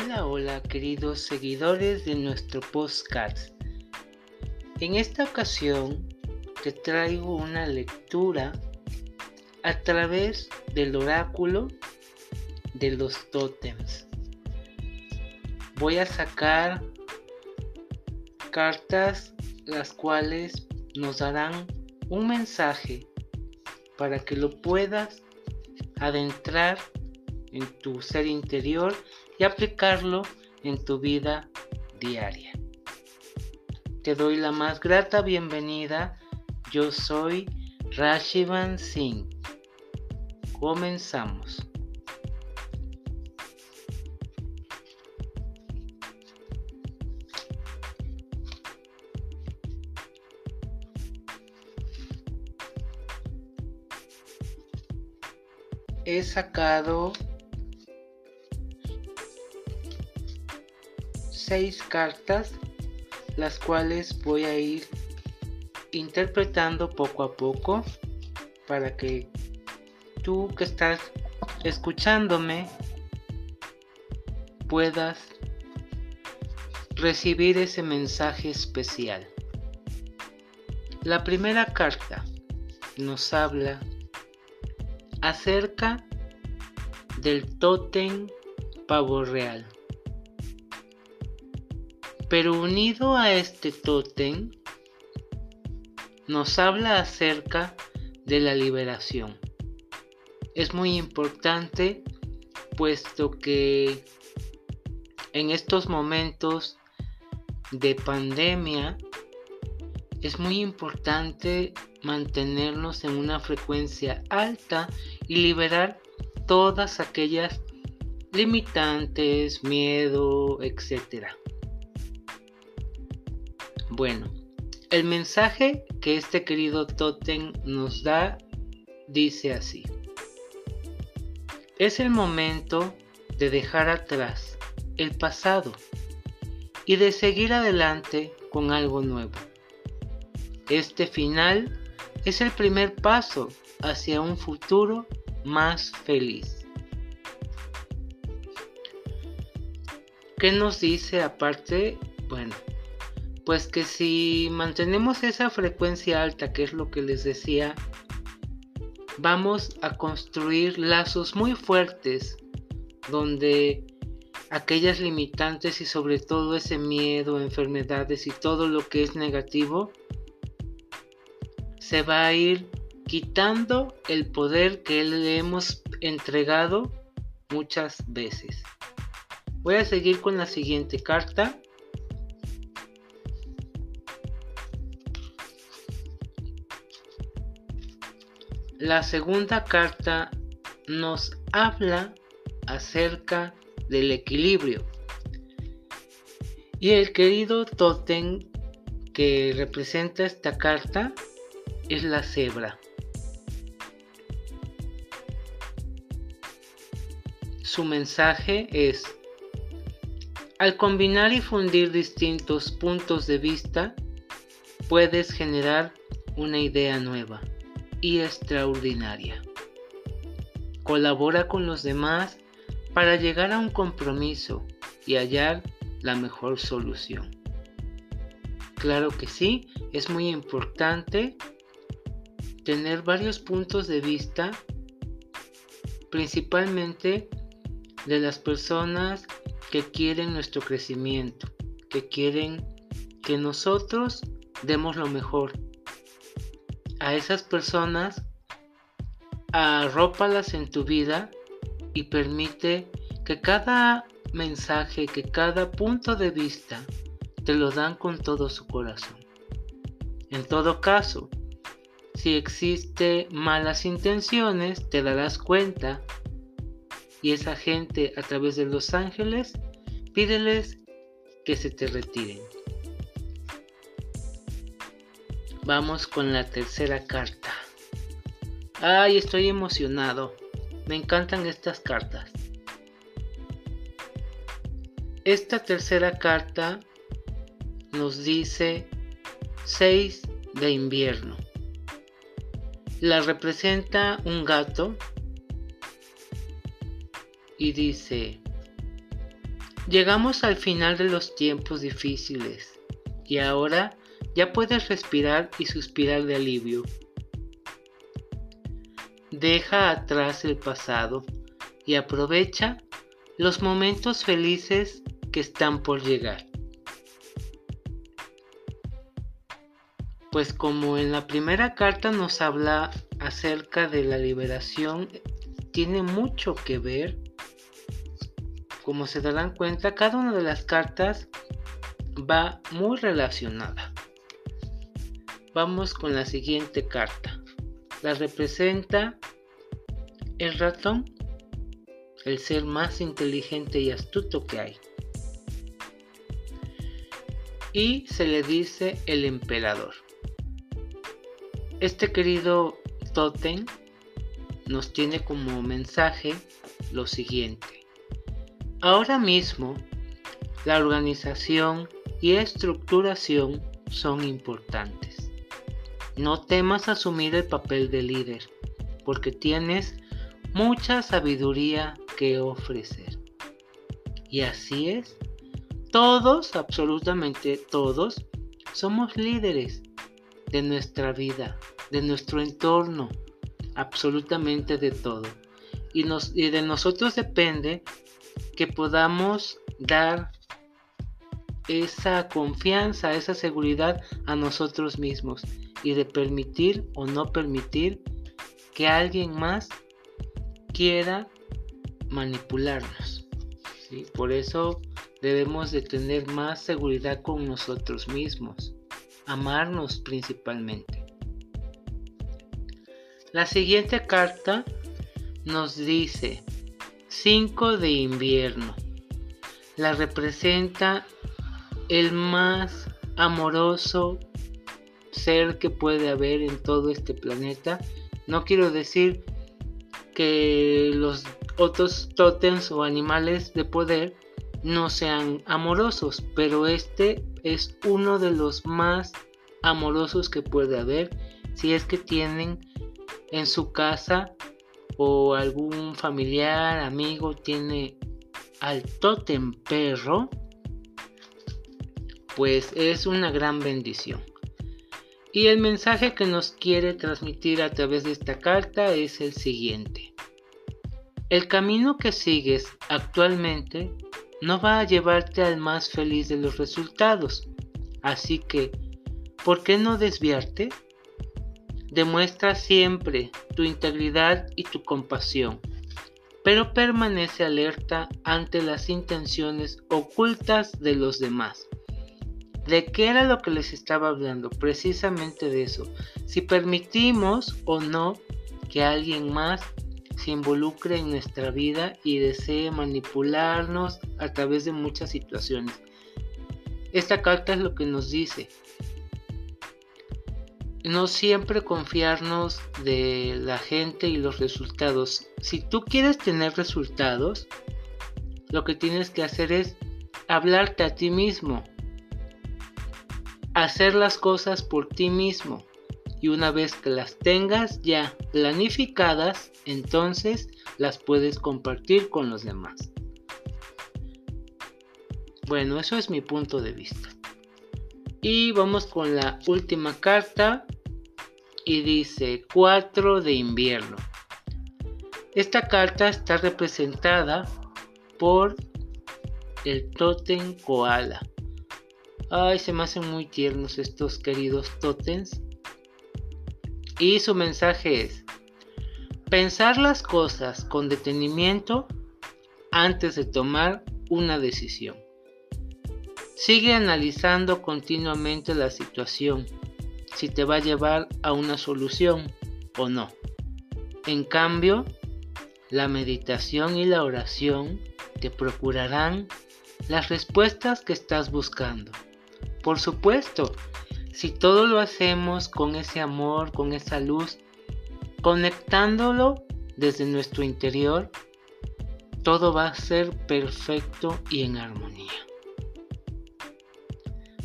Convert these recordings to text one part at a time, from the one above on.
Hola, hola queridos seguidores de nuestro podcast. En esta ocasión te traigo una lectura a través del oráculo de los tótems. Voy a sacar cartas las cuales nos darán un mensaje para que lo puedas adentrar en tu ser interior y aplicarlo en tu vida diaria. Te doy la más grata bienvenida. Yo soy Rashivan Singh. Comenzamos. He sacado seis cartas las cuales voy a ir interpretando poco a poco para que tú que estás escuchándome puedas recibir ese mensaje especial. La primera carta nos habla acerca del tótem pavo real. Pero unido a este tótem, nos habla acerca de la liberación. Es muy importante puesto que en estos momentos de pandemia es muy importante mantenernos en una frecuencia alta y liberar todas aquellas limitantes, miedo, etcétera. Bueno, el mensaje que este querido Totem nos da dice así. Es el momento de dejar atrás el pasado y de seguir adelante con algo nuevo. Este final es el primer paso hacia un futuro más feliz. ¿Qué nos dice aparte? Bueno, pues que si mantenemos esa frecuencia alta, que es lo que les decía, vamos a construir lazos muy fuertes donde aquellas limitantes y sobre todo ese miedo, enfermedades y todo lo que es negativo se va a ir quitando el poder que le hemos entregado muchas veces. Voy a seguir con la siguiente carta La segunda carta nos habla acerca del equilibrio. Y el querido tótem que representa esta carta es la cebra. Su mensaje es, al combinar y fundir distintos puntos de vista, puedes generar una idea nueva y extraordinaria. Colabora con los demás para llegar a un compromiso y hallar la mejor solución. Claro que sí, es muy importante tener varios puntos de vista, principalmente de las personas que quieren nuestro crecimiento, que quieren que nosotros demos lo mejor a esas personas, arrópalas en tu vida y permite que cada mensaje, que cada punto de vista te lo dan con todo su corazón. En todo caso, si existe malas intenciones, te darás cuenta y esa gente a través de los ángeles, pídeles que se te retiren. Vamos con la tercera carta. Ay, estoy emocionado. Me encantan estas cartas. Esta tercera carta nos dice 6 de invierno. La representa un gato y dice, Llegamos al final de los tiempos difíciles y ahora ya puedes respirar y suspirar de alivio. Deja atrás el pasado y aprovecha los momentos felices que están por llegar. Pues como en la primera carta nos habla acerca de la liberación, tiene mucho que ver como se darán cuenta, cada una de las cartas va muy relacionada. Vamos con la siguiente carta. La representa el ratón, el ser más inteligente y astuto que hay. Y se le dice el emperador. Este querido Totem nos tiene como mensaje lo siguiente. Ahora mismo, la organización y estructuración son importantes. No temas asumir el papel de líder, porque tienes mucha sabiduría que ofrecer. Y así es. Todos, absolutamente todos, somos líderes de nuestra vida, de nuestro entorno, absolutamente de todo. Y, y de nosotros depende que podamos dar esa confianza, esa seguridad a nosotros mismos y de permitir o no permitir que alguien más quiera manipularnos. Por eso debemos de tener más seguridad con nosotros mismos, amarnos principalmente. La siguiente carta nos dice, 5 de invierno. La representa el más amoroso que puede haber en todo este planeta. No quiero decir que los otros tótems o animales de poder no sean amorosos, pero este es uno de los más amorosos que puede haber si es que tienen en su casa o algún familiar, amigo tiene al tótem perro, pues es una gran bendición. Y el mensaje que nos quiere transmitir a través de esta carta es el siguiente. El camino que sigues actualmente no va a llevarte al más feliz de los resultados. Así que, ¿por qué no desviarte? Demuestra siempre tu integridad y tu compasión, pero permanece alerta ante las intenciones ocultas de los demás. ¿De qué era lo que les estaba hablando? Precisamente de eso. Si permitimos o no que alguien más se involucre en nuestra vida y desee manipularnos a través de muchas situaciones. Esta carta es lo que nos dice no siempre confiarnos de la gente y los resultados. Si tú quieres tener resultados, lo que tienes que hacer es hablarte a ti mismo. Hacer las cosas por ti mismo. Y una vez que las tengas ya planificadas, entonces las puedes compartir con los demás. Bueno, eso es mi punto de vista. Y vamos con la última carta y dice 4 de invierno. Esta carta está representada por el totem koala. Ay, se me hacen muy tiernos estos queridos totems. Y su mensaje es, pensar las cosas con detenimiento antes de tomar una decisión. Sigue analizando continuamente la situación si te va a llevar a una solución o no. En cambio, la meditación y la oración te procurarán las respuestas que estás buscando. Por supuesto, si todo lo hacemos con ese amor, con esa luz, conectándolo desde nuestro interior, todo va a ser perfecto y en armonía.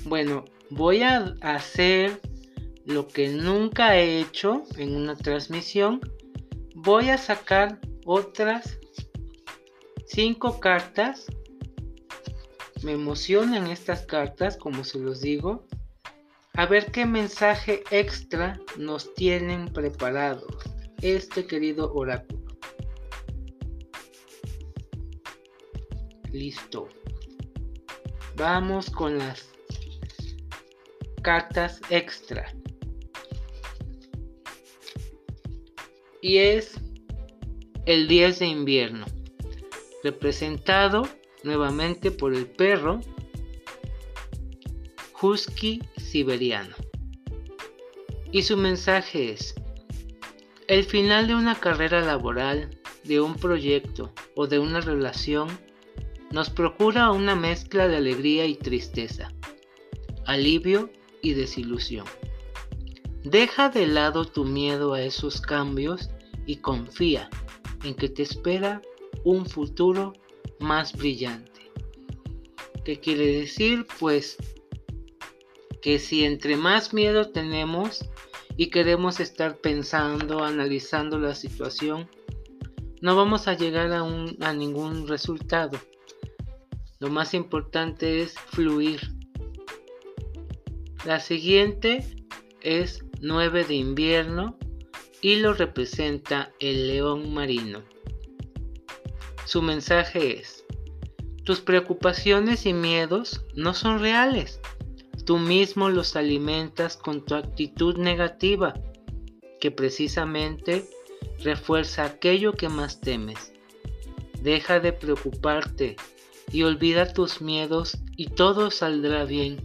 Bueno, voy a hacer lo que nunca he hecho en una transmisión, voy a sacar otras cinco cartas me emocionan estas cartas, como se los digo. A ver qué mensaje extra nos tienen preparado este querido oráculo. Listo. Vamos con las cartas extra. Y es el 10 de invierno, representado nuevamente por el perro husky siberiano. Y su mensaje es, el final de una carrera laboral, de un proyecto o de una relación nos procura una mezcla de alegría y tristeza, alivio y desilusión. Deja de lado tu miedo a esos cambios y confía en que te espera un futuro más brillante. ¿Qué quiere decir? Pues que si entre más miedo tenemos y queremos estar pensando, analizando la situación, no vamos a llegar a, ningún resultado. Lo más importante es fluir. La siguiente es 9 de invierno y lo representa el león marino. Su mensaje es, tus preocupaciones y miedos no son reales. Tú mismo los alimentas con tu actitud negativa, que precisamente refuerza aquello que más temes. Deja de preocuparte y olvida tus miedos y todo saldrá bien.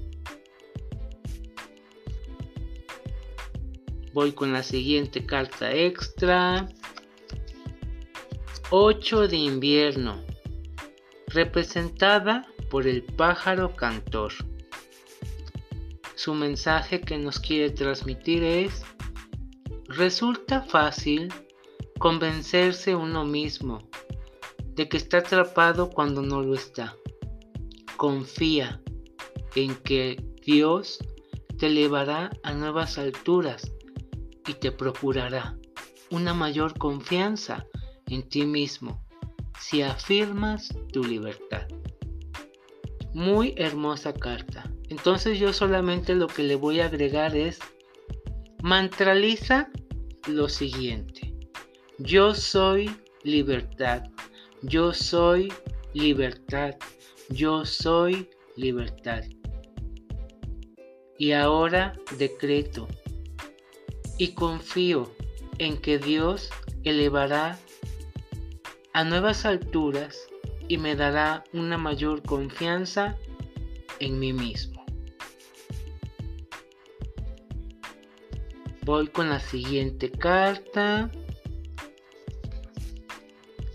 Voy con la siguiente carta extra. 8 de invierno, representada por el pájaro cantor. Su mensaje que nos quiere transmitir es, resulta fácil convencerse uno mismo de que está atrapado cuando no lo está. Confía en que Dios te elevará a nuevas alturas y te procurará una mayor confianza en ti mismo si afirmas tu libertad. Muy hermosa carta. Entonces yo solamente lo que le voy a agregar es mantraliza lo siguiente. Yo soy libertad. Yo soy libertad. Yo soy libertad. Y ahora decreto y confío en que Dios elevará a nuevas alturas y me dará una mayor confianza en mí mismo. Voy con la siguiente carta.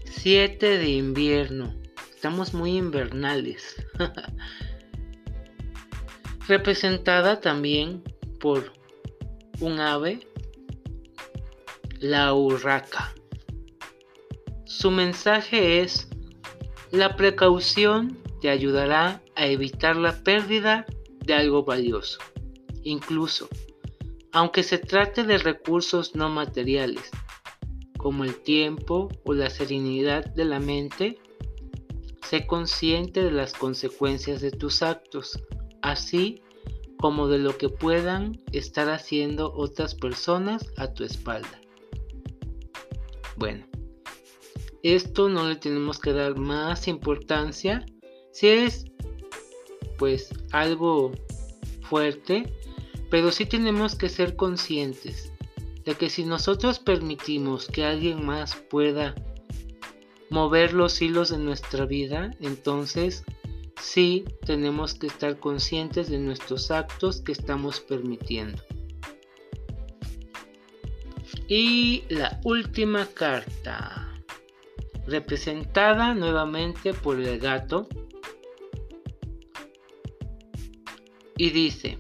7 de invierno. Estamos muy invernales. Representada también por un ave, la urraca. Su mensaje es, la precaución te ayudará a evitar la pérdida de algo valioso, incluso aunque se trate de recursos no materiales, como el tiempo o la serenidad de la mente, sé consciente de las consecuencias de tus actos, así como de lo que puedan estar haciendo otras personas a tu espalda. Bueno, esto no le tenemos que dar más importancia. Si es pues algo fuerte, pero sí tenemos que ser conscientes de que si nosotros permitimos que alguien más pueda mover los hilos de nuestra vida, entonces sí tenemos que estar conscientes de nuestros actos que estamos permitiendo. Y la última carta representada nuevamente por el gato, y dice,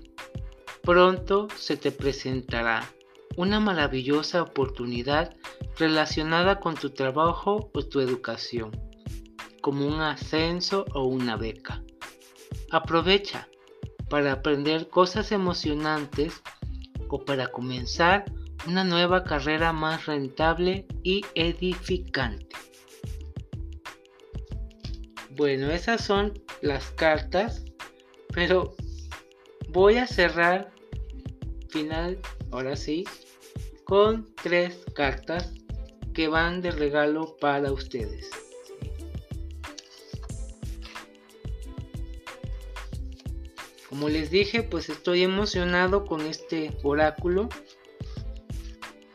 pronto se te presentará una maravillosa oportunidad relacionada con tu trabajo o tu educación, como un ascenso o una beca. Aprovecha para aprender cosas emocionantes o para comenzar una nueva carrera más rentable y edificante. Bueno, esas son las cartas, pero voy a cerrar final, ahora sí, con tres cartas que van de regalo para ustedes. Como les dije, pues estoy emocionado con este oráculo.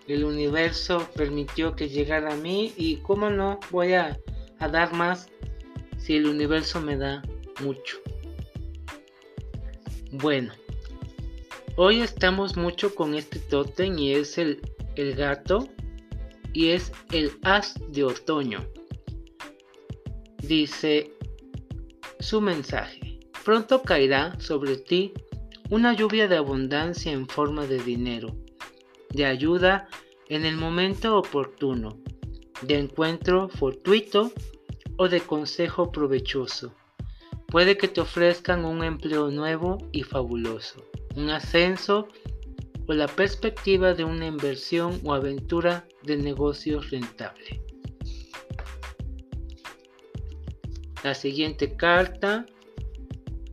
El universo permitió que llegara a mí y como no voy a, a dar más si el universo me da mucho. Bueno, hoy estamos mucho con este tótem y es el, el gato y es el as de otoño. Dice su mensaje. Pronto caerá sobre ti una lluvia de abundancia en forma de dinero, de ayuda en el momento oportuno, de encuentro fortuito o de consejo provechoso. Puede que te ofrezcan un empleo nuevo y fabuloso, un ascenso o la perspectiva de una inversión o aventura de negocios rentable. La siguiente carta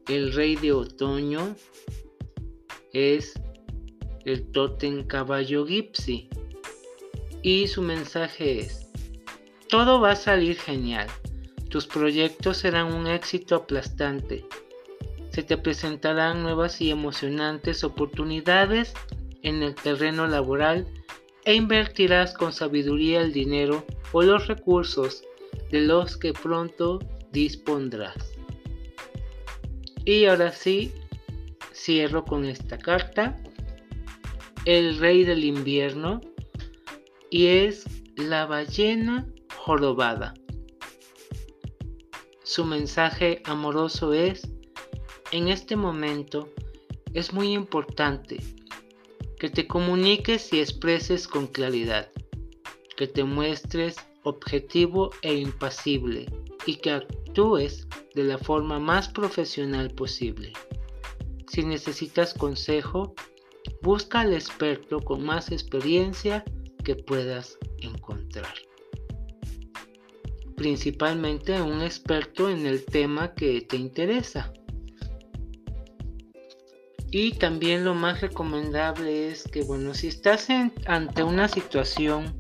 el rey de otoño es el Totem Caballo Gipsy. Y su mensaje es, todo va a salir genial. Tus proyectos serán un éxito aplastante. Se te presentarán nuevas y emocionantes oportunidades en el terreno laboral e invertirás con sabiduría el dinero o los recursos de los que pronto dispondrás. Y ahora sí, cierro con esta carta. El rey del invierno. Y es la ballena jorobada. Su mensaje amoroso es, en este momento es muy importante que te comuniques y expreses con claridad, que te muestres objetivo e impasible y que actúes de la forma más profesional posible. Si necesitas consejo, busca al experto con más experiencia que puedas encontrar. Principalmente un experto en el tema que te interesa. Y también lo más recomendable es que, bueno, si estás ante una situación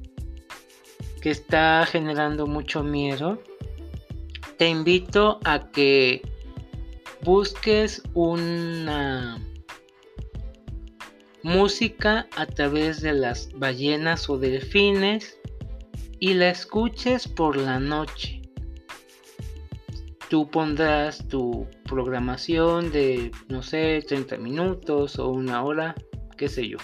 que está generando mucho miedo, te invito a que busques una música a través de las ballenas o delfines y la escuches por la noche. Tú pondrás tu programación de, no sé, 30 minutos o una hora, qué sé yo.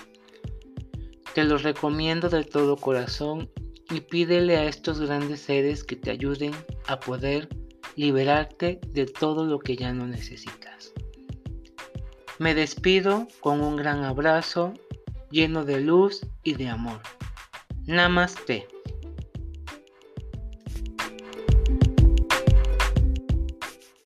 Te lo recomiendo de todo corazón y pídele a estos grandes seres que te ayuden a poder liberarte de todo lo que ya no necesitas. Me despido con un gran abrazo lleno de luz y de amor. Namaste.